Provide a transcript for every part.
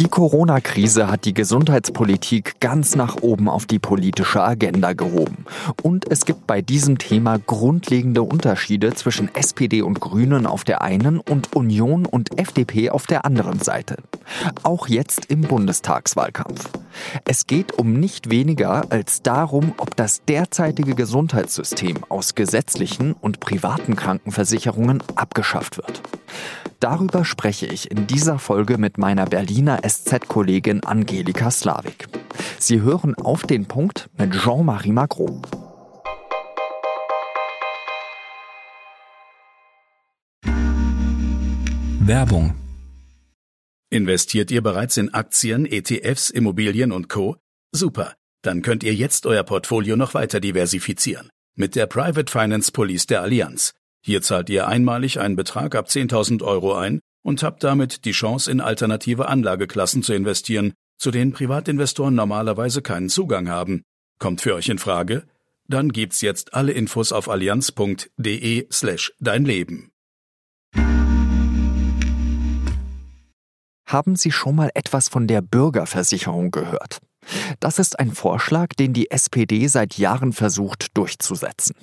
Die Corona-Krise hat die Gesundheitspolitik ganz nach oben auf die politische Agenda gehoben. Und es gibt bei diesem Thema grundlegende Unterschiede zwischen SPD und Grünen auf der einen und Union und FDP auf der anderen Seite. Auch jetzt im Bundestagswahlkampf. Es geht um nicht weniger als darum, ob das derzeitige Gesundheitssystem aus gesetzlichen und privaten Krankenversicherungen abgeschafft wird. Darüber spreche ich in dieser Folge mit meiner Berliner SZ-Kollegin Angelika Slavik. Sie hören auf den Punkt mit Jean-Marie Macron. Werbung Investiert ihr bereits in Aktien, ETFs, Immobilien und Co? Super, dann könnt ihr jetzt euer Portfolio noch weiter diversifizieren mit der Private Finance Police der Allianz. Hier zahlt ihr einmalig einen Betrag ab 10.000 Euro ein und habt damit die Chance, in alternative Anlageklassen zu investieren, zu denen Privatinvestoren normalerweise keinen Zugang haben. Kommt für euch in Frage? Dann gibt's jetzt alle Infos auf allianz.de slash dein Leben. Haben Sie schon mal etwas von der Bürgerversicherung gehört? Das ist ein Vorschlag, den die SPD seit Jahren versucht durchzusetzen.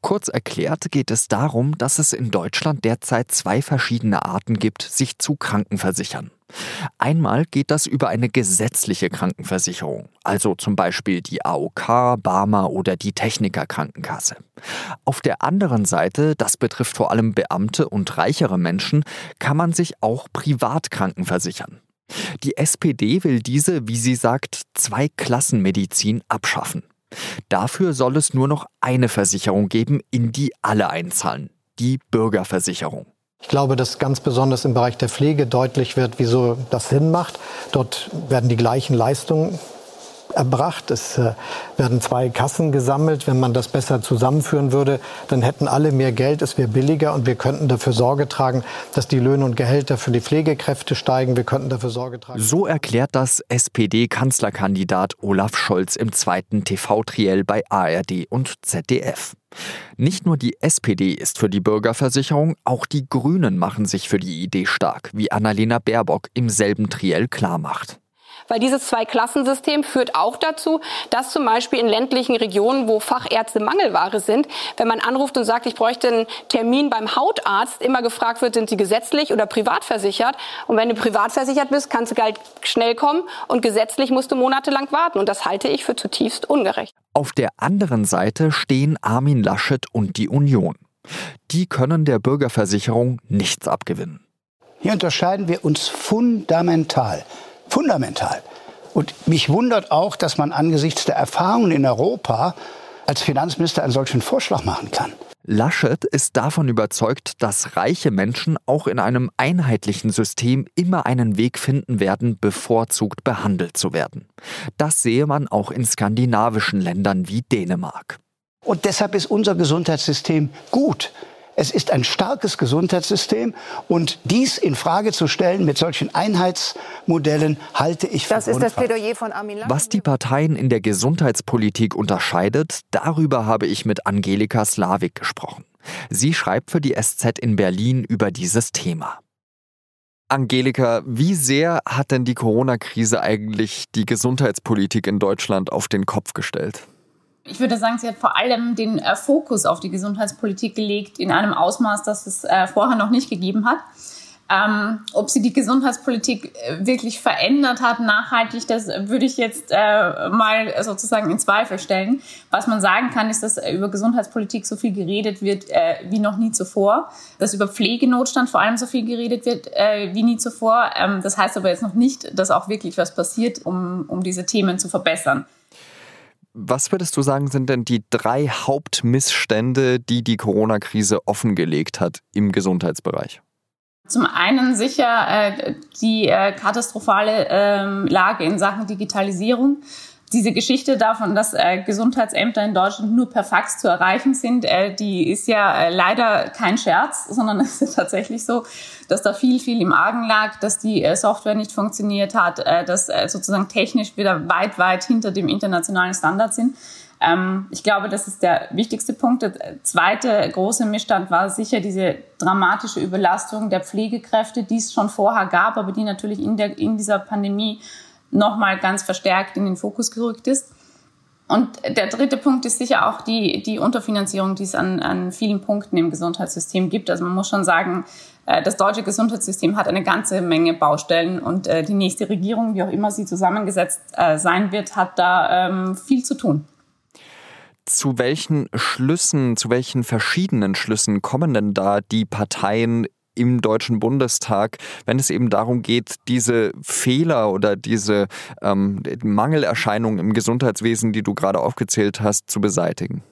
Kurz erklärt geht es darum, dass es in Deutschland derzeit zwei verschiedene Arten gibt, sich zu krankenversichern. Einmal geht das über eine gesetzliche Krankenversicherung, also zum Beispiel die AOK, Barmer oder die Technikerkrankenkasse. Auf der anderen Seite, das betrifft vor allem Beamte und reichere Menschen, kann man sich auch privat krankenversichern. Die SPD will diese, wie sie sagt, Zweiklassenmedizin abschaffen. Dafür soll es nur noch eine Versicherung geben, in die alle einzahlen, die Bürgerversicherung. Ich glaube, dass ganz besonders im Bereich der Pflege deutlich wird, wieso das Sinn macht. Dort werden die gleichen Leistungen erbracht. Es äh, werden zwei Kassen gesammelt. Wenn man das besser zusammenführen würde, dann hätten alle mehr Geld, es wäre billiger und wir könnten dafür Sorge tragen, dass die Löhne und Gehälter für die Pflegekräfte steigen. Wir könnten dafür Sorge tragen. So erklärt das SPD-Kanzlerkandidat Olaf Scholz im zweiten TV-Triell bei ARD und ZDF. Nicht nur die SPD ist für die Bürgerversicherung, auch die Grünen machen sich für die Idee stark, wie Annalena Baerbock im selben Triell klarmacht. Weil dieses Zweiklassensystem führt auch dazu, dass zum Beispiel in ländlichen Regionen, wo Fachärzte Mangelware sind, wenn man anruft und sagt, ich bräuchte einen Termin beim Hautarzt, immer gefragt wird, sind Sie gesetzlich oder privat versichert? Und wenn du privat versichert bist, kannst du halt schnell kommen und gesetzlich musst du monatelang warten. Und das halte ich für zutiefst ungerecht. Auf der anderen Seite stehen Armin Laschet und die Union. Die können der Bürgerversicherung nichts abgewinnen. Hier unterscheiden wir uns fundamental fundamental. Und mich wundert auch, dass man angesichts der Erfahrungen in Europa als Finanzminister einen solchen Vorschlag machen kann. Laschet ist davon überzeugt, dass reiche Menschen auch in einem einheitlichen System immer einen Weg finden werden, bevorzugt behandelt zu werden. Das sehe man auch in skandinavischen Ländern wie Dänemark. Und deshalb ist unser Gesundheitssystem gut. Es ist ein starkes Gesundheitssystem und dies in Frage zu stellen mit solchen Einheitsmodellen halte ich für Das ist das Plädoyer von Armin Laschet. Was die Parteien in der Gesundheitspolitik unterscheidet, darüber habe ich mit Angelika Slavik gesprochen. Sie schreibt für die SZ in Berlin über dieses Thema. Angelika, wie sehr hat denn die Corona-Krise eigentlich die Gesundheitspolitik in Deutschland auf den Kopf gestellt? Ich würde sagen, sie hat vor allem den äh, Fokus auf die Gesundheitspolitik gelegt in einem Ausmaß, das es äh, vorher noch nicht gegeben hat. Ähm, ob sie die Gesundheitspolitik äh, wirklich verändert hat, nachhaltig, das würde ich jetzt äh, mal sozusagen in Zweifel stellen. Was man sagen kann, ist, dass über Gesundheitspolitik so viel geredet wird äh, wie noch nie zuvor, dass über Pflegenotstand vor allem so viel geredet wird äh, wie nie zuvor. Ähm, das heißt aber jetzt noch nicht, dass auch wirklich was passiert, um, um diese Themen zu verbessern. Was würdest du sagen, sind denn die drei Hauptmissstände, die die Corona-Krise offengelegt hat im Gesundheitsbereich? Zum einen sicher äh, die äh, katastrophale äh, Lage in Sachen Digitalisierung diese Geschichte davon, dass äh, Gesundheitsämter in Deutschland nur per Fax zu erreichen sind, äh, die ist ja äh, leider kein Scherz, sondern es ist tatsächlich so, dass da viel, viel im Argen lag, dass die äh, Software nicht funktioniert hat, äh, dass äh, sozusagen technisch wieder weit, weit hinter dem internationalen Standard sind. Ähm, ich glaube, das ist der wichtigste Punkt. Der zweite große Missstand war sicher diese dramatische Überlastung der Pflegekräfte, die es schon vorher gab, aber die natürlich in, der, in dieser Pandemie nochmal ganz verstärkt in den Fokus gerückt ist. Und der dritte Punkt ist sicher auch die, die Unterfinanzierung, die es an, an vielen Punkten im Gesundheitssystem gibt. Also man muss schon sagen, äh, das deutsche Gesundheitssystem hat eine ganze Menge Baustellen und äh, die nächste Regierung, wie auch immer sie zusammengesetzt äh, sein wird, hat da ähm, viel zu tun. Zu welchen Schlüssen, zu welchen verschiedenen Schlüssen kommen denn da die Parteien im Deutschen Bundestag, wenn es eben darum geht, diese Fehler oder diese ähm, Mangelerscheinungen im Gesundheitswesen, die du gerade aufgezählt hast, zu beseitigen?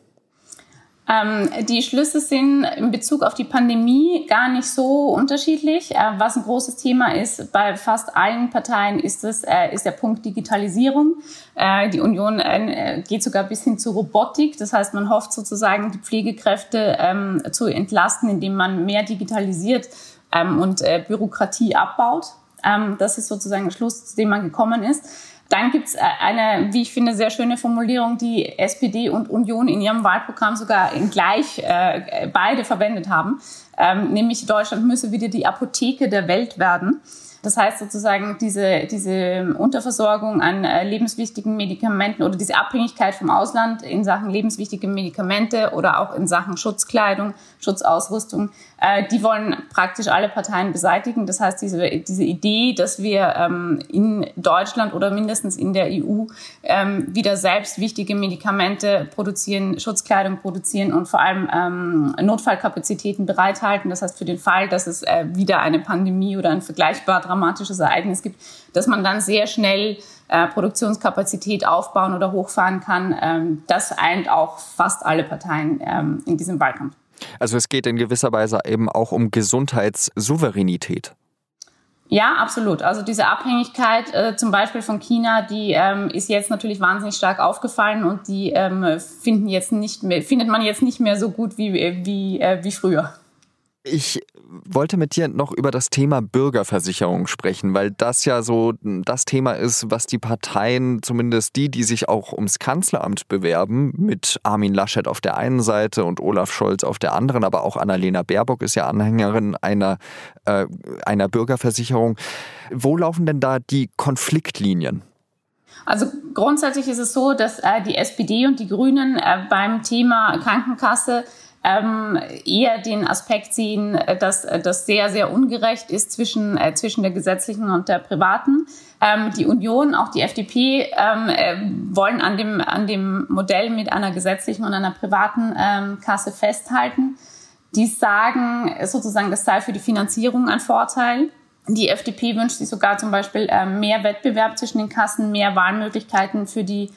Ähm, die Schlüsse sind in Bezug auf die Pandemie gar nicht so unterschiedlich. Äh, was ein großes Thema ist bei fast allen Parteien, ist, es, äh, ist der Punkt Digitalisierung. Äh, die Union äh, geht sogar bis hin zu Robotik. Das heißt, man hofft sozusagen, die Pflegekräfte ähm, zu entlasten, indem man mehr digitalisiert ähm, und äh, Bürokratie abbaut. Ähm, das ist sozusagen der Schluss, zu dem man gekommen ist. Dann gibt es äh, eine, wie ich finde, sehr schöne Formulierung, die SPD und Union in ihrem Wahlprogramm sogar in gleich äh, beide verwendet haben, ähm, nämlich Deutschland müsse wieder die Apotheke der Welt werden. Das heißt sozusagen diese, diese Unterversorgung an äh, lebenswichtigen Medikamenten oder diese Abhängigkeit vom Ausland in Sachen lebenswichtige Medikamente oder auch in Sachen Schutzkleidung, Schutzausrüstung, äh, die wollen praktisch alle Parteien beseitigen. Das heißt, diese, diese Idee, dass wir ähm, in Deutschland oder mindestens in der EU ähm, wieder selbst wichtige Medikamente produzieren, Schutzkleidung produzieren und vor allem ähm, Notfallkapazitäten bereithalten. Das heißt, für den Fall, dass es äh, wieder eine Pandemie oder ein vergleichbar dramatisches Ereignis gibt, dass man dann sehr schnell äh, Produktionskapazität aufbauen oder hochfahren kann. Ähm, das eint auch fast alle Parteien ähm, in diesem Wahlkampf. Also es geht in gewisser Weise eben auch um Gesundheitssouveränität. Ja, absolut. Also diese Abhängigkeit äh, zum Beispiel von China, die ähm, ist jetzt natürlich wahnsinnig stark aufgefallen und die ähm, finden jetzt nicht mehr, findet man jetzt nicht mehr so gut wie, wie, äh, wie früher. Ich wollte mit dir noch über das Thema Bürgerversicherung sprechen, weil das ja so das Thema ist, was die Parteien, zumindest die, die sich auch ums Kanzleramt bewerben, mit Armin Laschet auf der einen Seite und Olaf Scholz auf der anderen, aber auch Annalena Baerbock ist ja Anhängerin einer, äh, einer Bürgerversicherung. Wo laufen denn da die Konfliktlinien? Also grundsätzlich ist es so, dass äh, die SPD und die Grünen äh, beim Thema Krankenkasse ähm, eher den Aspekt sehen, äh, dass äh, das sehr, sehr ungerecht ist zwischen, äh, zwischen der gesetzlichen und der privaten. Ähm, die Union, auch die FDP, ähm, äh, wollen an dem, an dem Modell mit einer gesetzlichen und einer privaten ähm, Kasse festhalten. Die sagen sozusagen, das sei für die Finanzierung ein Vorteil. Die FDP wünscht sich sogar zum Beispiel äh, mehr Wettbewerb zwischen den Kassen, mehr Wahlmöglichkeiten für die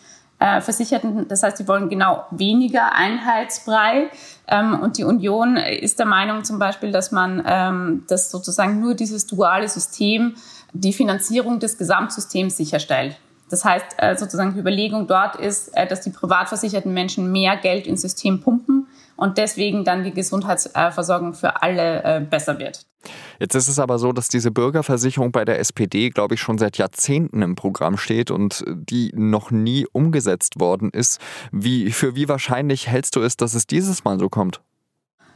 äh, Versicherten. Das heißt, sie wollen genau weniger Einheitsbrei. Ähm, und die Union ist der Meinung zum Beispiel, dass man, ähm, dass sozusagen nur dieses duale System die Finanzierung des Gesamtsystems sicherstellt. Das heißt, äh, sozusagen die Überlegung dort ist, äh, dass die privat versicherten Menschen mehr Geld ins System pumpen und deswegen dann die Gesundheitsversorgung für alle äh, besser wird. Jetzt ist es aber so, dass diese Bürgerversicherung bei der SPD, glaube ich, schon seit Jahrzehnten im Programm steht und die noch nie umgesetzt worden ist. Wie, für wie wahrscheinlich hältst du es, dass es dieses Mal so kommt?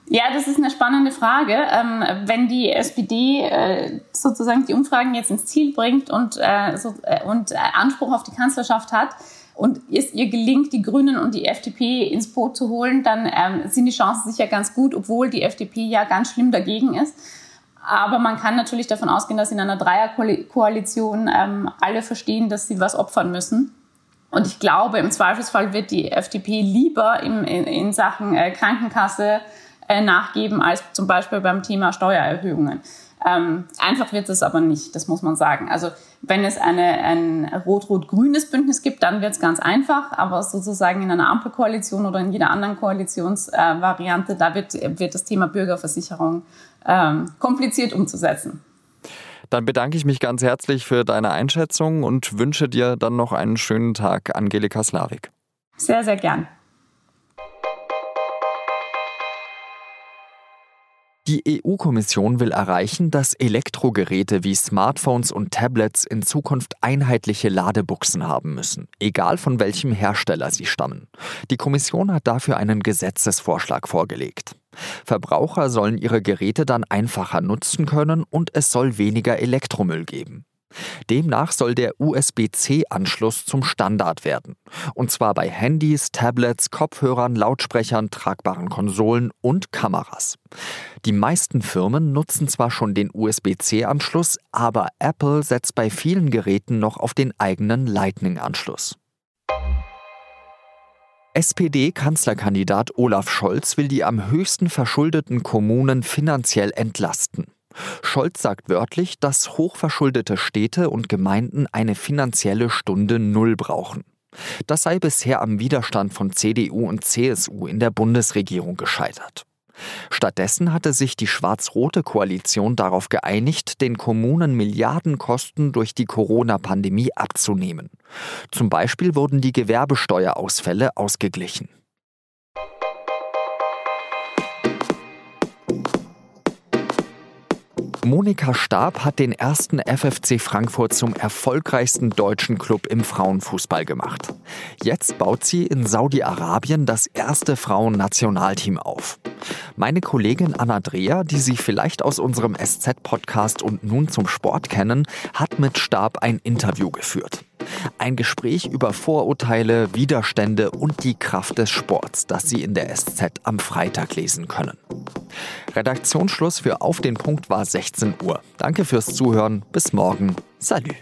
Ja, das ist eine spannende Frage. Ähm, wenn die SPD äh, sozusagen die Umfragen jetzt ins Ziel bringt und, äh, und Anspruch auf die Kanzlerschaft hat, und es ihr gelingt, die Grünen und die FDP ins Boot zu holen, dann ähm, sind die Chancen sicher ganz gut, obwohl die FDP ja ganz schlimm dagegen ist. Aber man kann natürlich davon ausgehen, dass in einer Dreierkoalition ähm, alle verstehen, dass sie was opfern müssen. Und ich glaube, im Zweifelsfall wird die FDP lieber im, in, in Sachen äh, Krankenkasse äh, nachgeben als zum Beispiel beim Thema Steuererhöhungen. Ähm, einfach wird es aber nicht, das muss man sagen. Also wenn es eine, ein rot-rot-grünes Bündnis gibt, dann wird es ganz einfach. Aber sozusagen in einer Ampelkoalition oder in jeder anderen Koalitionsvariante, äh, da wird, wird das Thema Bürgerversicherung ähm, kompliziert umzusetzen. Dann bedanke ich mich ganz herzlich für deine Einschätzung und wünsche dir dann noch einen schönen Tag, Angelika Slavik. Sehr, sehr gern. Die EU-Kommission will erreichen, dass Elektrogeräte wie Smartphones und Tablets in Zukunft einheitliche Ladebuchsen haben müssen, egal von welchem Hersteller sie stammen. Die Kommission hat dafür einen Gesetzesvorschlag vorgelegt. Verbraucher sollen ihre Geräte dann einfacher nutzen können und es soll weniger Elektromüll geben. Demnach soll der USB-C-Anschluss zum Standard werden. Und zwar bei Handys, Tablets, Kopfhörern, Lautsprechern, tragbaren Konsolen und Kameras. Die meisten Firmen nutzen zwar schon den USB-C-Anschluss, aber Apple setzt bei vielen Geräten noch auf den eigenen Lightning-Anschluss. SPD-Kanzlerkandidat Olaf Scholz will die am höchsten verschuldeten Kommunen finanziell entlasten. Scholz sagt wörtlich, dass hochverschuldete Städte und Gemeinden eine finanzielle Stunde Null brauchen. Das sei bisher am Widerstand von CDU und CSU in der Bundesregierung gescheitert. Stattdessen hatte sich die schwarz-rote Koalition darauf geeinigt, den Kommunen Milliardenkosten durch die Corona-Pandemie abzunehmen. Zum Beispiel wurden die Gewerbesteuerausfälle ausgeglichen. Monika Stab hat den ersten FFC Frankfurt zum erfolgreichsten deutschen Club im Frauenfußball gemacht. Jetzt baut sie in Saudi-Arabien das erste Frauennationalteam auf. Meine Kollegin Anna Dreher, die Sie vielleicht aus unserem SZ-Podcast und nun zum Sport kennen, hat mit Stab ein Interview geführt. Ein Gespräch über Vorurteile, Widerstände und die Kraft des Sports, das Sie in der SZ am Freitag lesen können. Redaktionsschluss für Auf den Punkt war 16 Uhr. Danke fürs Zuhören. Bis morgen. Salü.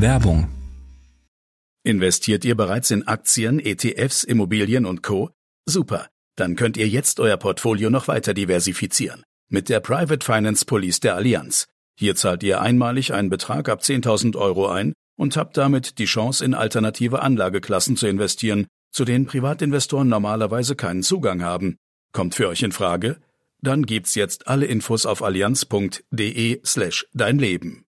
Werbung. Investiert ihr bereits in Aktien, ETFs, Immobilien und Co? Super. Dann könnt ihr jetzt euer Portfolio noch weiter diversifizieren. Mit der Private Finance Police der Allianz. Hier zahlt ihr einmalig einen Betrag ab 10.000 Euro ein und habt damit die Chance, in alternative Anlageklassen zu investieren, zu denen Privatinvestoren normalerweise keinen Zugang haben. Kommt für euch in Frage? Dann gibt's jetzt alle Infos auf allianz.de slash dein Leben.